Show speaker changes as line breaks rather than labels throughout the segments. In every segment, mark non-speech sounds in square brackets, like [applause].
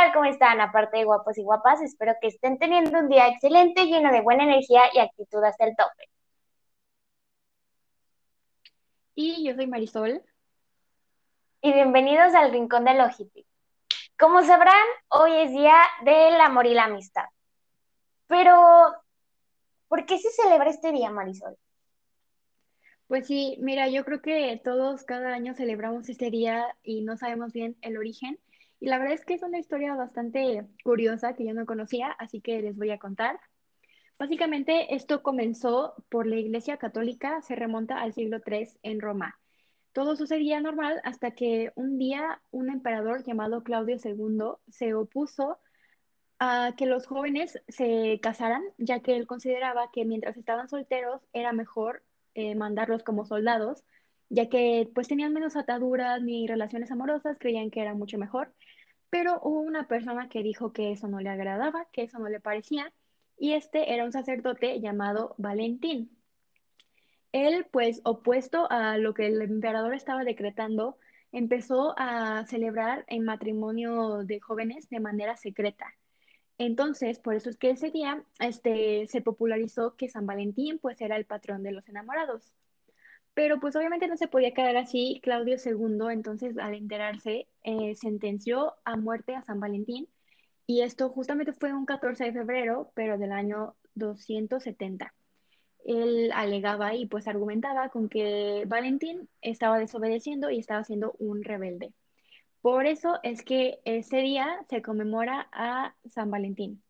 tal? ¿Cómo están? Aparte de guapos y guapas, espero que estén teniendo un día excelente, lleno de buena energía y actitud hasta el tope.
Y yo soy Marisol.
Y bienvenidos al Rincón de Logitech. Como sabrán, hoy es día del amor y la amistad. Pero, ¿por qué se celebra este día, Marisol?
Pues sí, mira, yo creo que todos cada año celebramos este día y no sabemos bien el origen. Y la verdad es que es una historia bastante curiosa que yo no conocía, así que les voy a contar. Básicamente esto comenzó por la Iglesia Católica, se remonta al siglo III en Roma. Todo sucedía normal hasta que un día un emperador llamado Claudio II se opuso a que los jóvenes se casaran, ya que él consideraba que mientras estaban solteros era mejor eh, mandarlos como soldados, ya que pues tenían menos ataduras ni relaciones amorosas, creían que era mucho mejor. Pero hubo una persona que dijo que eso no le agradaba, que eso no le parecía, y este era un sacerdote llamado Valentín. Él, pues, opuesto a lo que el emperador estaba decretando, empezó a celebrar el matrimonio de jóvenes de manera secreta. Entonces, por eso es que ese día este, se popularizó que San Valentín pues era el patrón de los enamorados. Pero pues obviamente no se podía quedar así. Claudio II, entonces al enterarse, eh, sentenció a muerte a San Valentín. Y esto justamente fue un 14 de febrero, pero del año 270. Él alegaba y pues argumentaba con que Valentín estaba desobedeciendo y estaba siendo un rebelde. Por eso es que ese día se conmemora a San Valentín.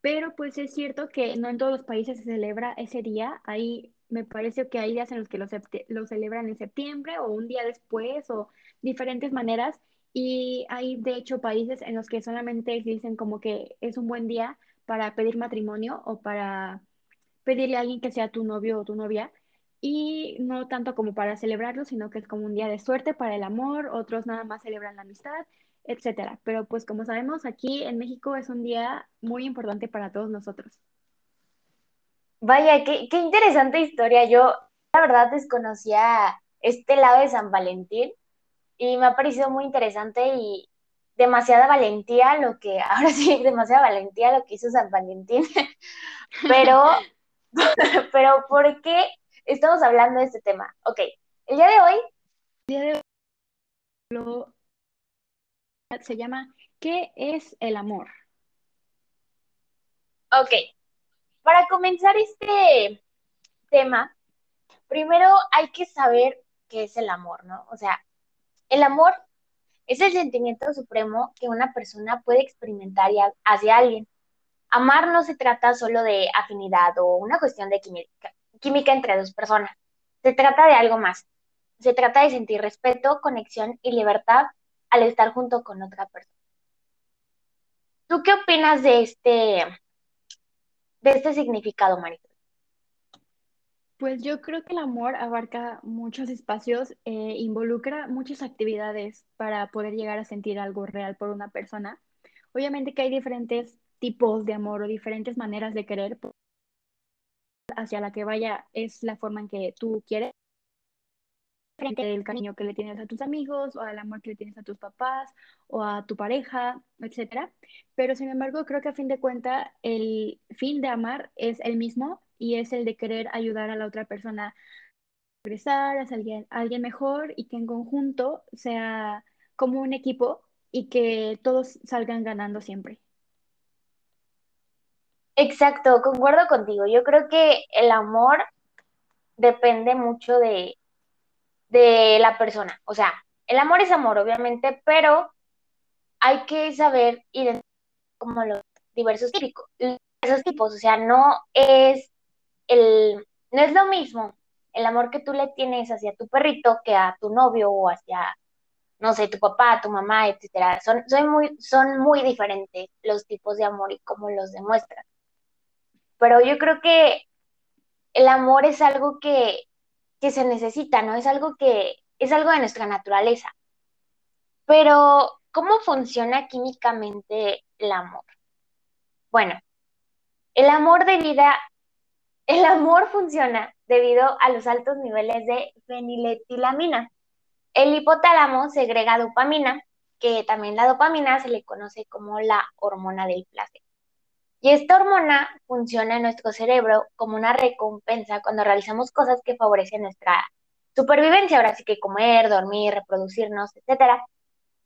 Pero pues es cierto que no en todos los países se celebra ese día. Hay me parece que hay días en los que lo, lo celebran en septiembre o un día después o diferentes maneras. Y hay de hecho países en los que solamente dicen como que es un buen día para pedir matrimonio o para pedirle a alguien que sea tu novio o tu novia. Y no tanto como para celebrarlo, sino que es como un día de suerte para el amor, otros nada más celebran la amistad, etcétera. Pero pues como sabemos, aquí en México es un día muy importante para todos nosotros.
Vaya, qué, qué interesante historia. Yo, la verdad, desconocía este lado de San Valentín y me ha parecido muy interesante y demasiada valentía lo que, [laughs] ahora sí, demasiada valentía lo que hizo San Valentín. [laughs] Pero, [laughs] pero, ¿por qué estamos hablando de este tema? Ok, el día de hoy.
El día de hoy se llama ¿Qué es el amor?
Ok, comenzar este tema, primero hay que saber qué es el amor, ¿no? O sea, el amor es el sentimiento supremo que una persona puede experimentar hacia alguien. Amar no se trata solo de afinidad o una cuestión de química entre dos personas. Se trata de algo más. Se trata de sentir respeto, conexión y libertad al estar junto con otra persona. ¿Tú qué opinas de este de este significado, Marisol?
Pues yo creo que el amor abarca muchos espacios, eh, involucra muchas actividades para poder llegar a sentir algo real por una persona. Obviamente que hay diferentes tipos de amor o diferentes maneras de querer hacia la que vaya es la forma en que tú quieres frente el cariño que le tienes a tus amigos o al amor que le tienes a tus papás o a tu pareja, etcétera. Pero sin embargo, creo que a fin de cuentas el fin de amar es el mismo y es el de querer ayudar a la otra persona a progresar, a alguien, alguien mejor y que en conjunto sea como un equipo y que todos salgan ganando siempre.
Exacto, concuerdo contigo. Yo creo que el amor depende mucho de, de la persona. O sea, el amor es amor, obviamente, pero hay que saber identificar como los diversos típicos, esos tipos. O sea, no es el, no es lo mismo el amor que tú le tienes hacia tu perrito que a tu novio o hacia, no sé, tu papá, tu mamá, etcétera. Son, muy, son muy diferentes los tipos de amor y cómo los demuestran. Pero yo creo que el amor es algo que que se necesita, ¿no? Es algo que es algo de nuestra naturaleza. Pero, ¿cómo funciona químicamente el amor? Bueno, el amor de vida, [laughs] el amor funciona debido a los altos niveles de feniletilamina. El hipotálamo segrega dopamina, que también la dopamina se le conoce como la hormona del placer. Y esta hormona funciona en nuestro cerebro como una recompensa cuando realizamos cosas que favorecen nuestra supervivencia, ahora sí que comer, dormir, reproducirnos, etc.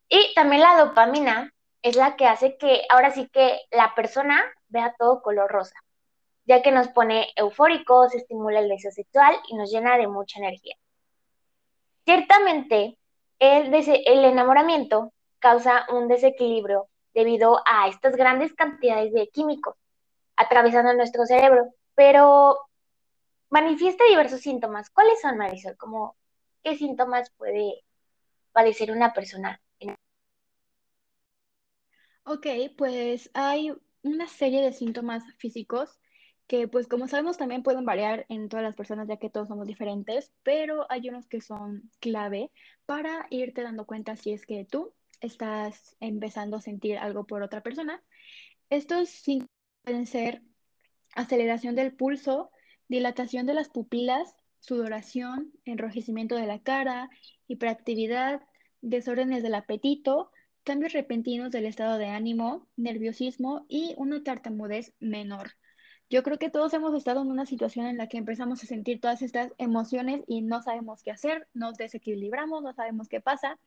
Y también la dopamina es la que hace que ahora sí que la persona vea todo color rosa, ya que nos pone eufóricos, estimula el deseo sexual y nos llena de mucha energía. Ciertamente, el, el enamoramiento causa un desequilibrio debido a estas grandes cantidades de químicos atravesando nuestro cerebro, pero manifiesta diversos síntomas. ¿Cuáles son, Marisol? Como, ¿Qué síntomas puede padecer una persona?
Ok, pues hay una serie de síntomas físicos que pues como sabemos también pueden variar en todas las personas ya que todos somos diferentes, pero hay unos que son clave para irte dando cuenta si es que tú estás empezando a sentir algo por otra persona. Estos síntomas pueden ser aceleración del pulso, dilatación de las pupilas, sudoración, enrojecimiento de la cara, hiperactividad, desórdenes del apetito, cambios repentinos del estado de ánimo, nerviosismo y una tartamudez menor. Yo creo que todos hemos estado en una situación en la que empezamos a sentir todas estas emociones y no sabemos qué hacer, nos desequilibramos, no sabemos qué pasa,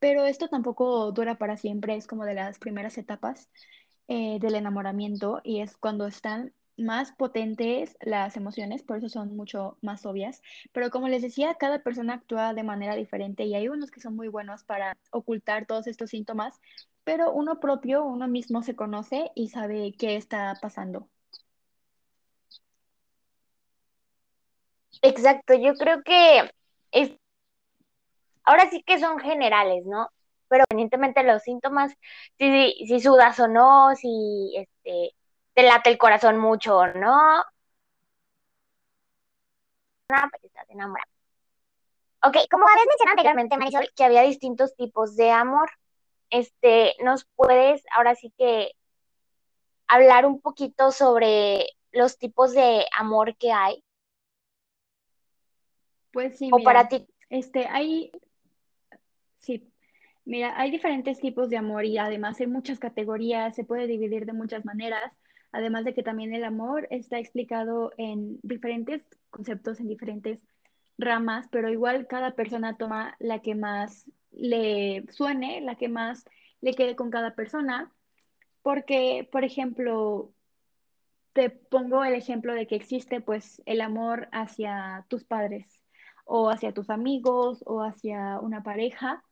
pero esto tampoco dura para siempre, es como de las primeras etapas eh, del enamoramiento y es cuando están más potentes las emociones, por eso son mucho más obvias. Pero como les decía, cada persona actúa de manera diferente y hay unos que son muy buenos para ocultar todos estos síntomas, pero uno propio, uno mismo se conoce y sabe qué está pasando.
Exacto, yo creo que es, ahora sí que son generales, ¿no? Pero independientemente de los síntomas, si, si sudas o no, si este, te late el corazón mucho o no, pues estás enamorada. Ok, como habías mencionado anteriormente, Marisol, que había distintos tipos de amor, este, ¿nos puedes ahora sí que hablar un poquito sobre los tipos de amor que hay?
Pues sí,
o para ti.
Este, hay, sí, mira, hay diferentes tipos de amor y además hay muchas categorías, se puede dividir de muchas maneras, además de que también el amor está explicado en diferentes conceptos, en diferentes ramas, pero igual cada persona toma la que más le suene, la que más le quede con cada persona, porque, por ejemplo, te pongo el ejemplo de que existe pues el amor hacia tus padres o hacia tus amigos o hacia una pareja,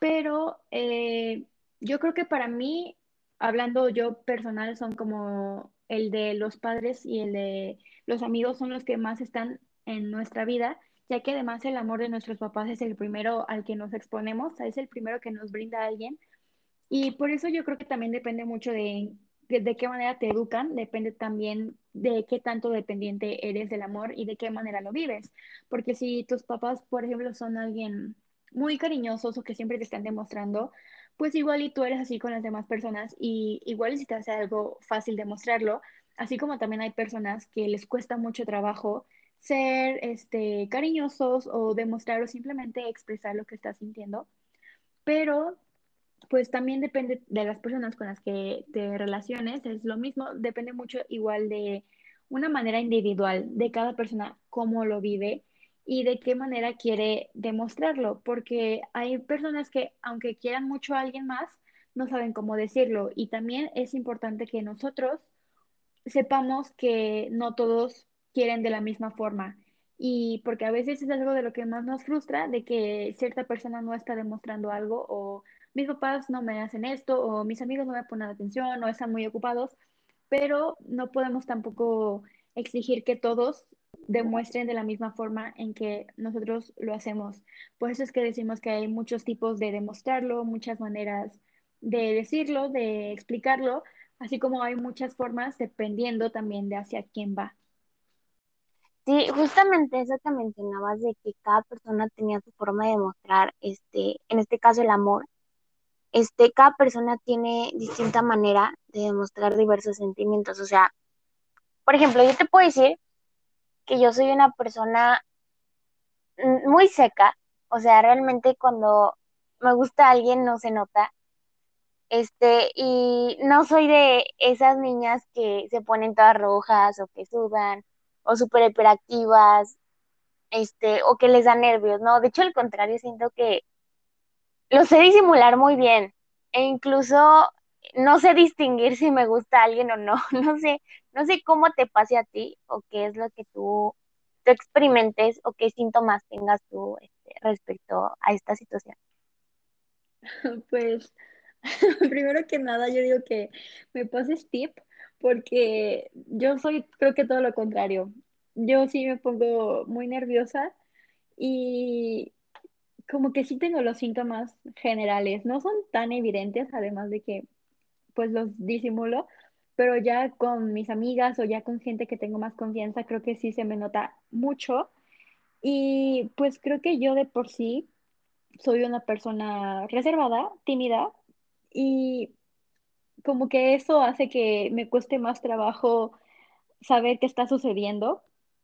pero eh, yo creo que para mí, hablando yo personal, son como el de los padres y el de los amigos son los que más están en nuestra vida, ya que además el amor de nuestros papás es el primero al que nos exponemos, es el primero que nos brinda alguien. Y por eso yo creo que también depende mucho de de, qué manera te educan, depende también de qué tanto dependiente eres del amor y de qué manera lo vives. Porque si tus papás, por ejemplo, son alguien muy cariñosos o que siempre te están demostrando, pues igual y tú eres así con las demás personas y igual si te hace algo fácil demostrarlo, así como también hay personas que les cuesta mucho trabajo ser este, cariñosos o demostrar o simplemente expresar lo que estás sintiendo, pero pues también depende de las personas con las que te relaciones, es lo mismo, depende mucho igual de una manera individual de cada persona, cómo lo vive y de qué manera quiere demostrarlo, porque hay personas que aunque quieran mucho a alguien más, no saben cómo decirlo y también es importante que nosotros sepamos que no todos quieren de la misma forma y porque a veces es algo de lo que más nos frustra, de que cierta persona no está demostrando algo o mis papás no me hacen esto o mis amigos no me ponen atención o están muy ocupados, pero no podemos tampoco exigir que todos demuestren de la misma forma en que nosotros lo hacemos. Por eso es que decimos que hay muchos tipos de demostrarlo, muchas maneras de decirlo, de explicarlo, así como hay muchas formas dependiendo también de hacia quién va.
Sí, justamente eso que mencionabas de que cada persona tenía su forma de demostrar, este, en este caso el amor, este, cada persona tiene distinta manera de demostrar diversos sentimientos. O sea, por ejemplo, yo te puedo decir que yo soy una persona muy seca. O sea, realmente cuando me gusta alguien no se nota. Este, y no soy de esas niñas que se ponen todas rojas o que sudan o súper hiperactivas, este, o que les da nervios, ¿no? De hecho, al contrario, siento que lo sé disimular muy bien e incluso no sé distinguir si me gusta alguien o no. [laughs] No sé, no sé cómo te pase a ti o qué es lo que tú, experimentes o qué síntomas tengas tú este, respecto a esta situación. [laughs]
Pues [laughs] primero que nada yo digo que me pases tip porque yo soy creo que todo lo contrario. Yo sí me pongo muy nerviosa y como que sí tengo los síntomas generales. No son tan evidentes, además de que pues los disimulo, pero ya con mis amigas o ya con gente que tengo más confianza, creo que sí se me nota mucho. Y pues creo que yo de por sí soy una persona reservada, tímida, y como que eso hace que me cueste más trabajo saber qué está sucediendo,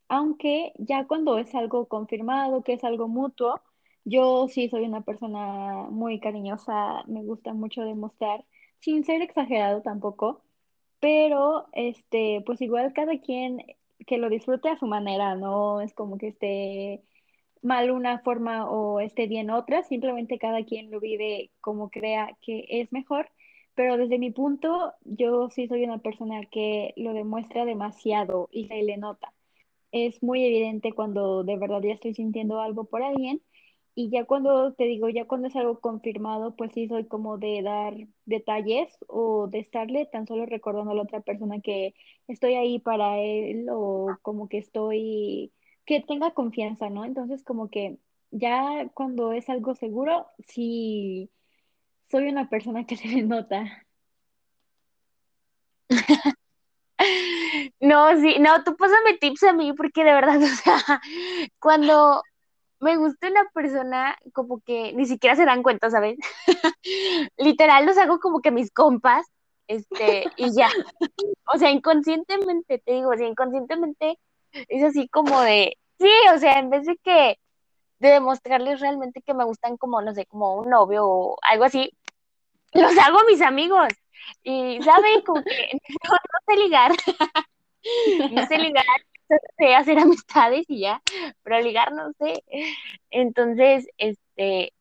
aunque ya cuando es algo confirmado, que es algo mutuo, yo sí soy una persona muy cariñosa, me gusta mucho demostrar, sin ser exagerado tampoco, pero este, pues igual cada quien que lo disfrute a su manera, no es como que esté mal una forma o esté bien otra, simplemente cada quien lo vive como crea que es mejor, pero desde mi punto, yo sí soy una persona que lo demuestra demasiado y se le nota. Es muy evidente cuando de verdad ya estoy sintiendo algo por alguien y ya cuando te digo, ya cuando es algo confirmado, pues sí soy como de dar detalles o de estarle tan solo recordando a la otra persona que estoy ahí para él o como que estoy, que tenga confianza, ¿no? Entonces como que ya cuando es algo seguro, sí soy una persona que [laughs] se le nota. [laughs]
No, sí, no, tú pásame tips a mí porque de verdad, [laughs] o sea, cuando me gusta una persona, como que ni siquiera se dan cuenta, ¿sabes? [laughs] Literal los hago como que mis compas, este, y ya. O sea, inconscientemente, te digo, o inconscientemente es así como de, sí, o sea, en vez de que, de demostrarles realmente que me gustan como, no sé, como un novio o algo así, los hago mis amigos. Y, ¿saben? Como que [laughs] no, no sé ligar, [laughs] no sé ligar, [laughs] sé hacer amistades y ya, pero ligar no sé. Entonces, este,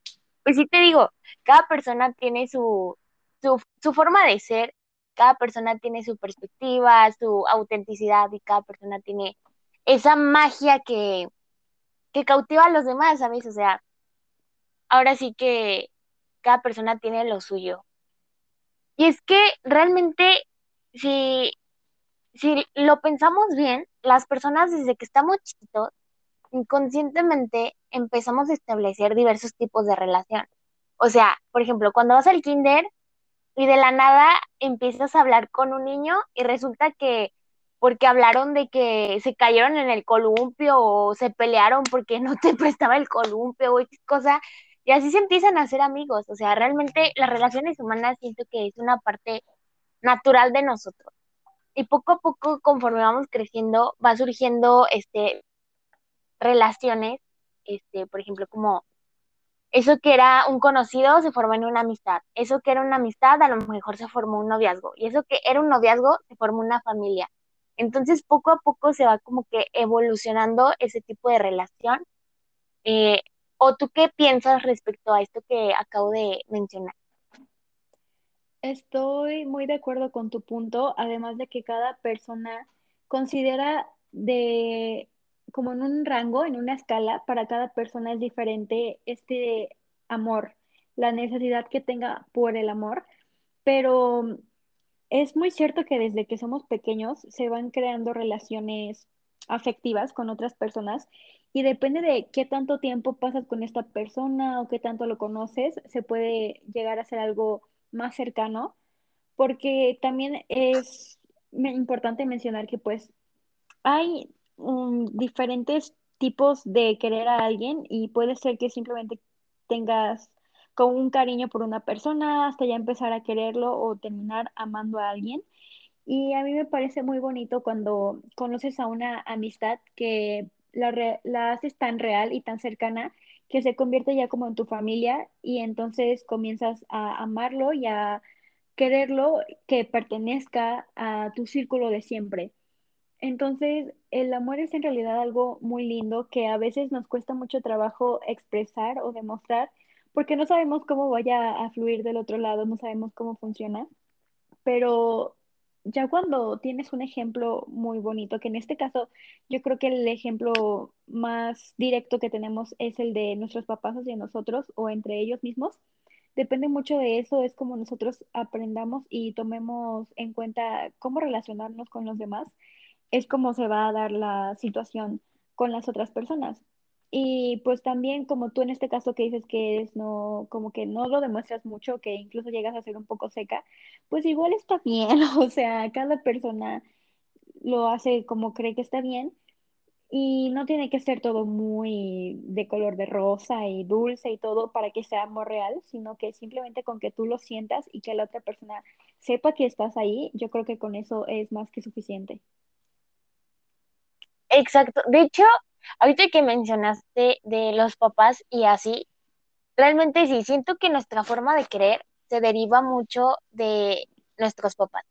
pues sí te digo, cada persona tiene su, su, su forma de ser, cada persona tiene su perspectiva, su autenticidad y cada persona tiene esa magia que, que cautiva a los demás, ¿sabes? O sea, ahora sí que cada persona tiene lo suyo. Y es que realmente, si, si lo pensamos bien, las personas desde que estamos chiquitos, inconscientemente empezamos a establecer diversos tipos de relación. O sea, por ejemplo, cuando vas al kinder y de la nada empiezas a hablar con un niño y resulta que porque hablaron de que se cayeron en el columpio o se pelearon porque [laughs] no te prestaba el columpio o X cosa, y así se empiezan a hacer amigos. O sea, realmente las relaciones humanas siento que es una parte natural de nosotros. Y poco a poco, conforme vamos creciendo, va surgiendo este, relaciones, este, por ejemplo, como eso que era un conocido se formó en una amistad, eso que era una amistad a lo mejor se formó un noviazgo, y eso que era un noviazgo se formó una familia. Entonces, poco a poco se va como que evolucionando ese tipo de relación. Eh, ¿O tú qué piensas respecto a esto que acabo de mencionar?
Estoy muy de acuerdo con tu punto, además de que cada persona considera de como en un rango, en una escala, para cada persona es diferente este amor, la necesidad que tenga por el amor, pero es muy cierto que desde que somos pequeños se van creando relaciones afectivas con otras personas y depende de qué tanto tiempo pasas con esta persona o qué tanto lo conoces, se puede llegar a ser algo más cercano, porque también es importante mencionar que pues hay um, diferentes tipos de querer a alguien y puede ser que simplemente tengas como un cariño por una persona hasta ya empezar a quererlo o terminar amando a alguien. Y a mí me parece muy bonito cuando conoces a una amistad que la, la haces tan real y tan cercana que se convierte ya como en tu familia y entonces comienzas a amarlo y a quererlo que pertenezca a tu círculo de siempre. Entonces, el amor es en realidad algo muy lindo que a veces nos cuesta mucho trabajo expresar o demostrar porque no sabemos cómo vaya a fluir del otro lado, no sabemos cómo funciona, pero ya cuando tienes un ejemplo muy bonito, que en este caso yo creo que el ejemplo más directo que tenemos es el de nuestros papás hacia nosotros o entre ellos mismos, depende mucho de eso, es como nosotros aprendamos y tomemos en cuenta cómo relacionarnos con los demás, es como se va a dar la situación con las otras personas. Y pues también como tú en este caso que dices que es no, como que no lo demuestras mucho, que incluso llegas a ser un poco seca, pues igual está bien, [laughs] o sea, cada persona lo hace como cree que está bien y no tiene que ser todo muy de color de rosa y dulce y todo para que sea amor real, sino que simplemente con que tú lo sientas y que la otra persona sepa que estás ahí, yo creo que con eso es más que suficiente.
Exacto. De hecho, ahorita que mencionaste de los papás y así, realmente sí, siento que nuestra forma de creer se deriva mucho de nuestros papás.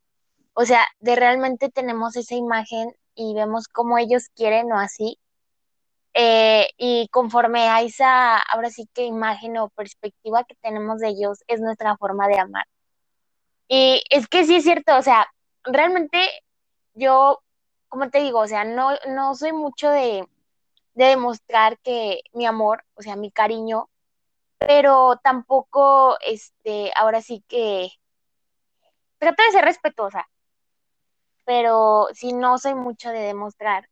O sea, de realmente tenemos esa imagen y vemos cómo ellos quieren o así. Eh, y conforme a esa, ahora sí que imagen o perspectiva que tenemos de ellos, es nuestra forma de amar. Y es que sí es cierto, o sea, realmente yo, como te digo, o sea, no, no soy mucho de, de demostrar que mi amor, o sea, mi cariño, pero tampoco, este, ahora sí que trato de ser respetuosa, pero sí no soy mucho de demostrar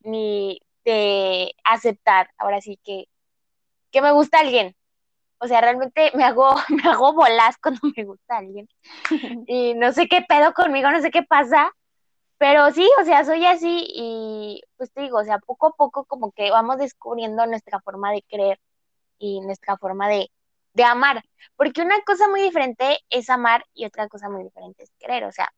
ni de aceptar, ahora sí que, que me gusta alguien. O sea, realmente me hago, [laughs] me hago bolas cuando me gusta alguien. [laughs] Y no sé qué pedo conmigo, no sé qué pasa. Pero sí, o sea, soy así y pues te digo, o sea, poco a poco como que vamos descubriendo nuestra forma de creer y nuestra forma de, de amar. Porque una cosa muy diferente es amar y otra cosa muy diferente es querer. O sea,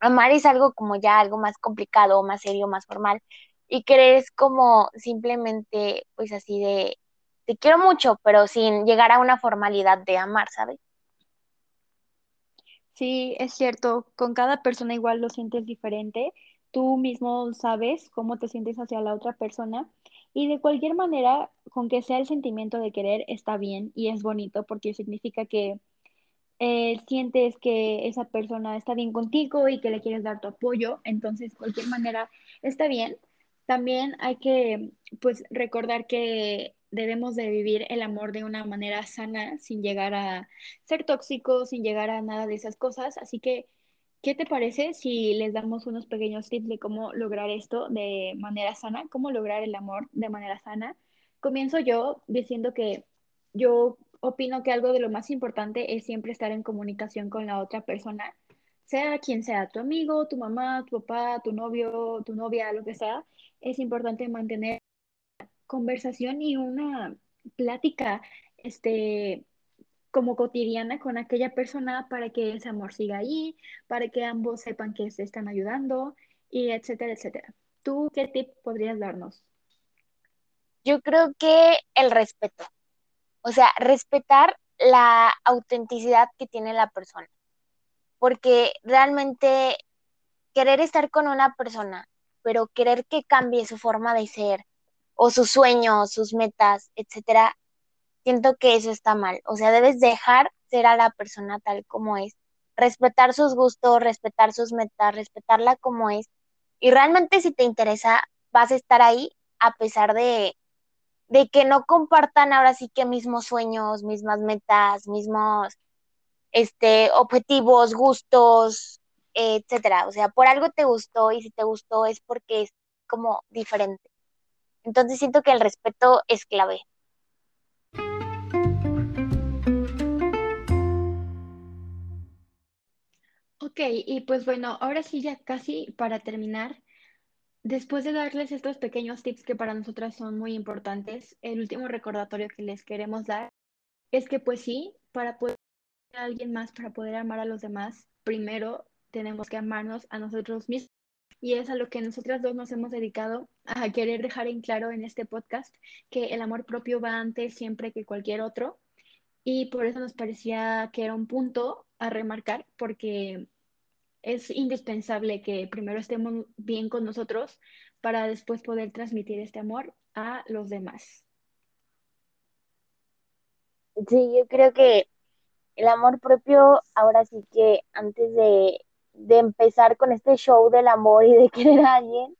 amar es algo como ya algo más complicado, más serio, más formal. Y querer es como simplemente, pues así de, te quiero mucho, pero sin llegar a una formalidad de amar, ¿sabes?
Sí, es cierto, con cada persona igual lo sientes diferente. Tú mismo sabes cómo te sientes hacia la otra persona y de cualquier manera, con que sea el sentimiento de querer, está bien y es bonito porque significa que eh, sientes que esa persona está bien contigo y que le quieres dar tu apoyo, entonces, cualquier manera, está bien. También hay que, pues, recordar que debemos de vivir el amor de una manera sana, sin llegar a ser tóxicos, sin llegar a nada de esas cosas. Así que, ¿qué te parece si les damos unos pequeños tips de cómo lograr esto de manera sana, cómo lograr el amor de manera sana? Comienzo yo diciendo que yo opino que algo de lo más importante es siempre estar en comunicación con la otra persona, sea quien sea, tu amigo, tu mamá, tu papá, tu novio, tu novia, lo que sea. Es importante mantener conversación y una plática, este, como cotidiana con aquella persona para que ese amor siga ahí, para que ambos sepan que se están ayudando y etcétera, etcétera. ¿Tú qué tip podrías darnos?
Yo creo que el respeto. O sea, respetar la autenticidad que tiene la persona. Porque realmente querer estar con una persona, pero querer que cambie su forma de ser o sus sueños, sus metas, etcétera, siento que eso está mal. O sea, debes dejar ser a la persona tal como es, respetar sus gustos, respetar sus metas, respetarla como es. Y realmente si te interesa, vas a estar ahí a pesar de de que no compartan ahora sí que mismos sueños, mismas metas, mismos este, objetivos, gustos, etcétera. O sea, por algo te gustó y si te gustó es porque es como diferente. Entonces siento que el respeto es clave.
Ok, y pues bueno, ahora sí ya casi para terminar, Después de darles estos pequeños tips que para nosotras son muy importantes, el último recordatorio que les queremos dar es que pues sí, para poder a alguien más, para poder amar a los demás, primero tenemos que amarnos a nosotros mismos. Y es a lo que nosotras dos nos hemos dedicado a querer dejar en claro en este podcast, que el amor propio va antes siempre que cualquier otro. Y por eso nos parecía que era un punto a remarcar porque es indispensable que primero estemos bien con nosotros para después poder transmitir este amor a los demás.
Sí, yo creo que el amor propio, ahora sí que antes de, de empezar con este show del amor y de querer a alguien,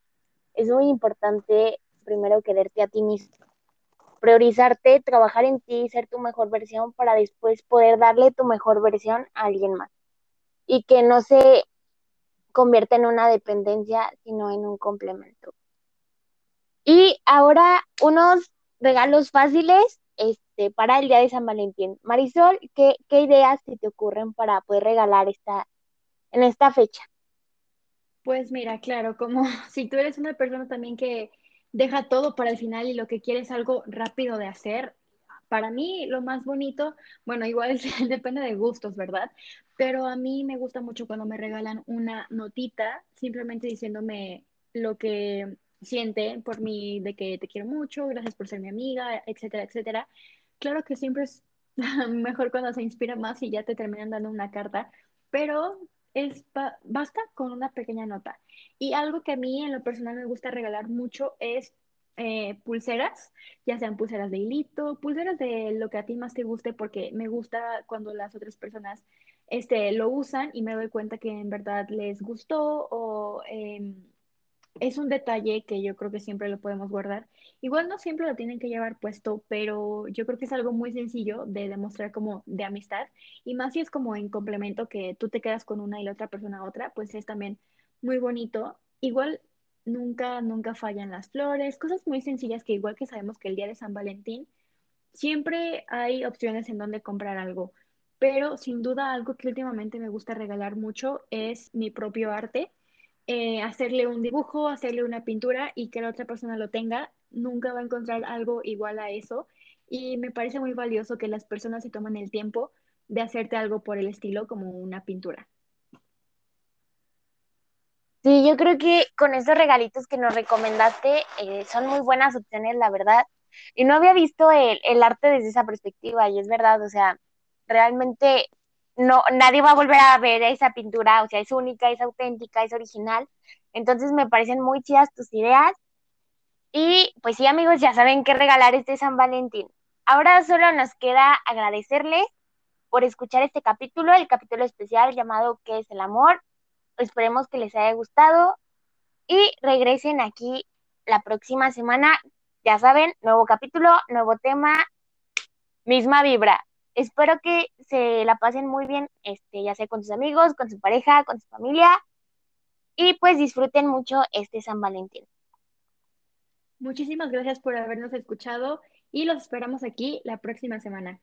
es muy importante primero quererte a ti mismo, priorizarte, trabajar en ti, ser tu mejor versión para después poder darle tu mejor versión a alguien más. Y que no se convierta en una dependencia, sino en un complemento. Y ahora unos regalos fáciles este, para el día de San Valentín. Marisol, ¿qué, qué ideas te ocurren para poder regalar esta, en esta fecha?
Pues mira, claro, como [laughs] si tú eres una persona también que deja todo para el final y lo que quieres es algo rápido de hacer, para mí lo más bonito, bueno, igual [laughs] depende de gustos, ¿verdad? Pero a mí me gusta mucho cuando me regalan una notita, simplemente diciéndome lo que siente por mí, de que te quiero mucho, gracias por ser mi amiga, etcétera, etcétera. Claro que siempre es [laughs] mejor cuando se inspira más y ya te terminan dando una carta, pero es basta con una pequeña nota. Y algo que a mí en lo personal me gusta regalar mucho es eh, pulseras, ya sean pulseras de hilito, pulseras de lo que a ti más te guste, porque me gusta cuando las otras personas este, lo usan y me doy cuenta que en verdad les gustó o em, es un detalle que yo creo que siempre lo podemos guardar. Igual no siempre lo tienen que llevar puesto, pero yo creo que es algo muy sencillo de demostrar como de amistad. Y más si es como en complemento que tú te quedas con una y la otra persona otra, pues es también muy bonito. Igual nunca, nunca fallan las flores, cosas muy sencillas que igual que sabemos que el día de San Valentín, siempre hay opciones en donde comprar algo. Pero sin duda algo que últimamente me gusta regalar mucho es mi propio arte eh, hacerle un dibujo, hacerle una pintura y que la otra persona lo tenga, nunca va a encontrar algo igual a eso. Y me parece muy valioso que las personas se tomen el tiempo de hacerte algo por el estilo como una pintura.
Sí, yo creo que con esos regalitos que nos recomendaste eh, son muy buenas opciones, la verdad. Y no había visto el, el arte desde esa perspectiva, y es verdad, o sea, realmente no, nadie va a volver a ver esa pintura, o sea, es única, es auténtica, es original. Entonces me parecen muy chidas tus ideas. Y pues sí, amigos, ya saben qué regalar este San Valentín. Ahora solo nos queda agradecerles por escuchar este capítulo, el capítulo especial llamado ¿Qué es el amor? Esperemos que les haya gustado y regresen aquí la próxima semana. Ya saben, nuevo capítulo, nuevo tema, misma vibra espero que se la pasen muy bien, este, ya sea con sus amigos, con su pareja, con su familia, y pues disfruten mucho este San Valentín.
Muchísimas gracias por habernos escuchado y los esperamos aquí la próxima semana.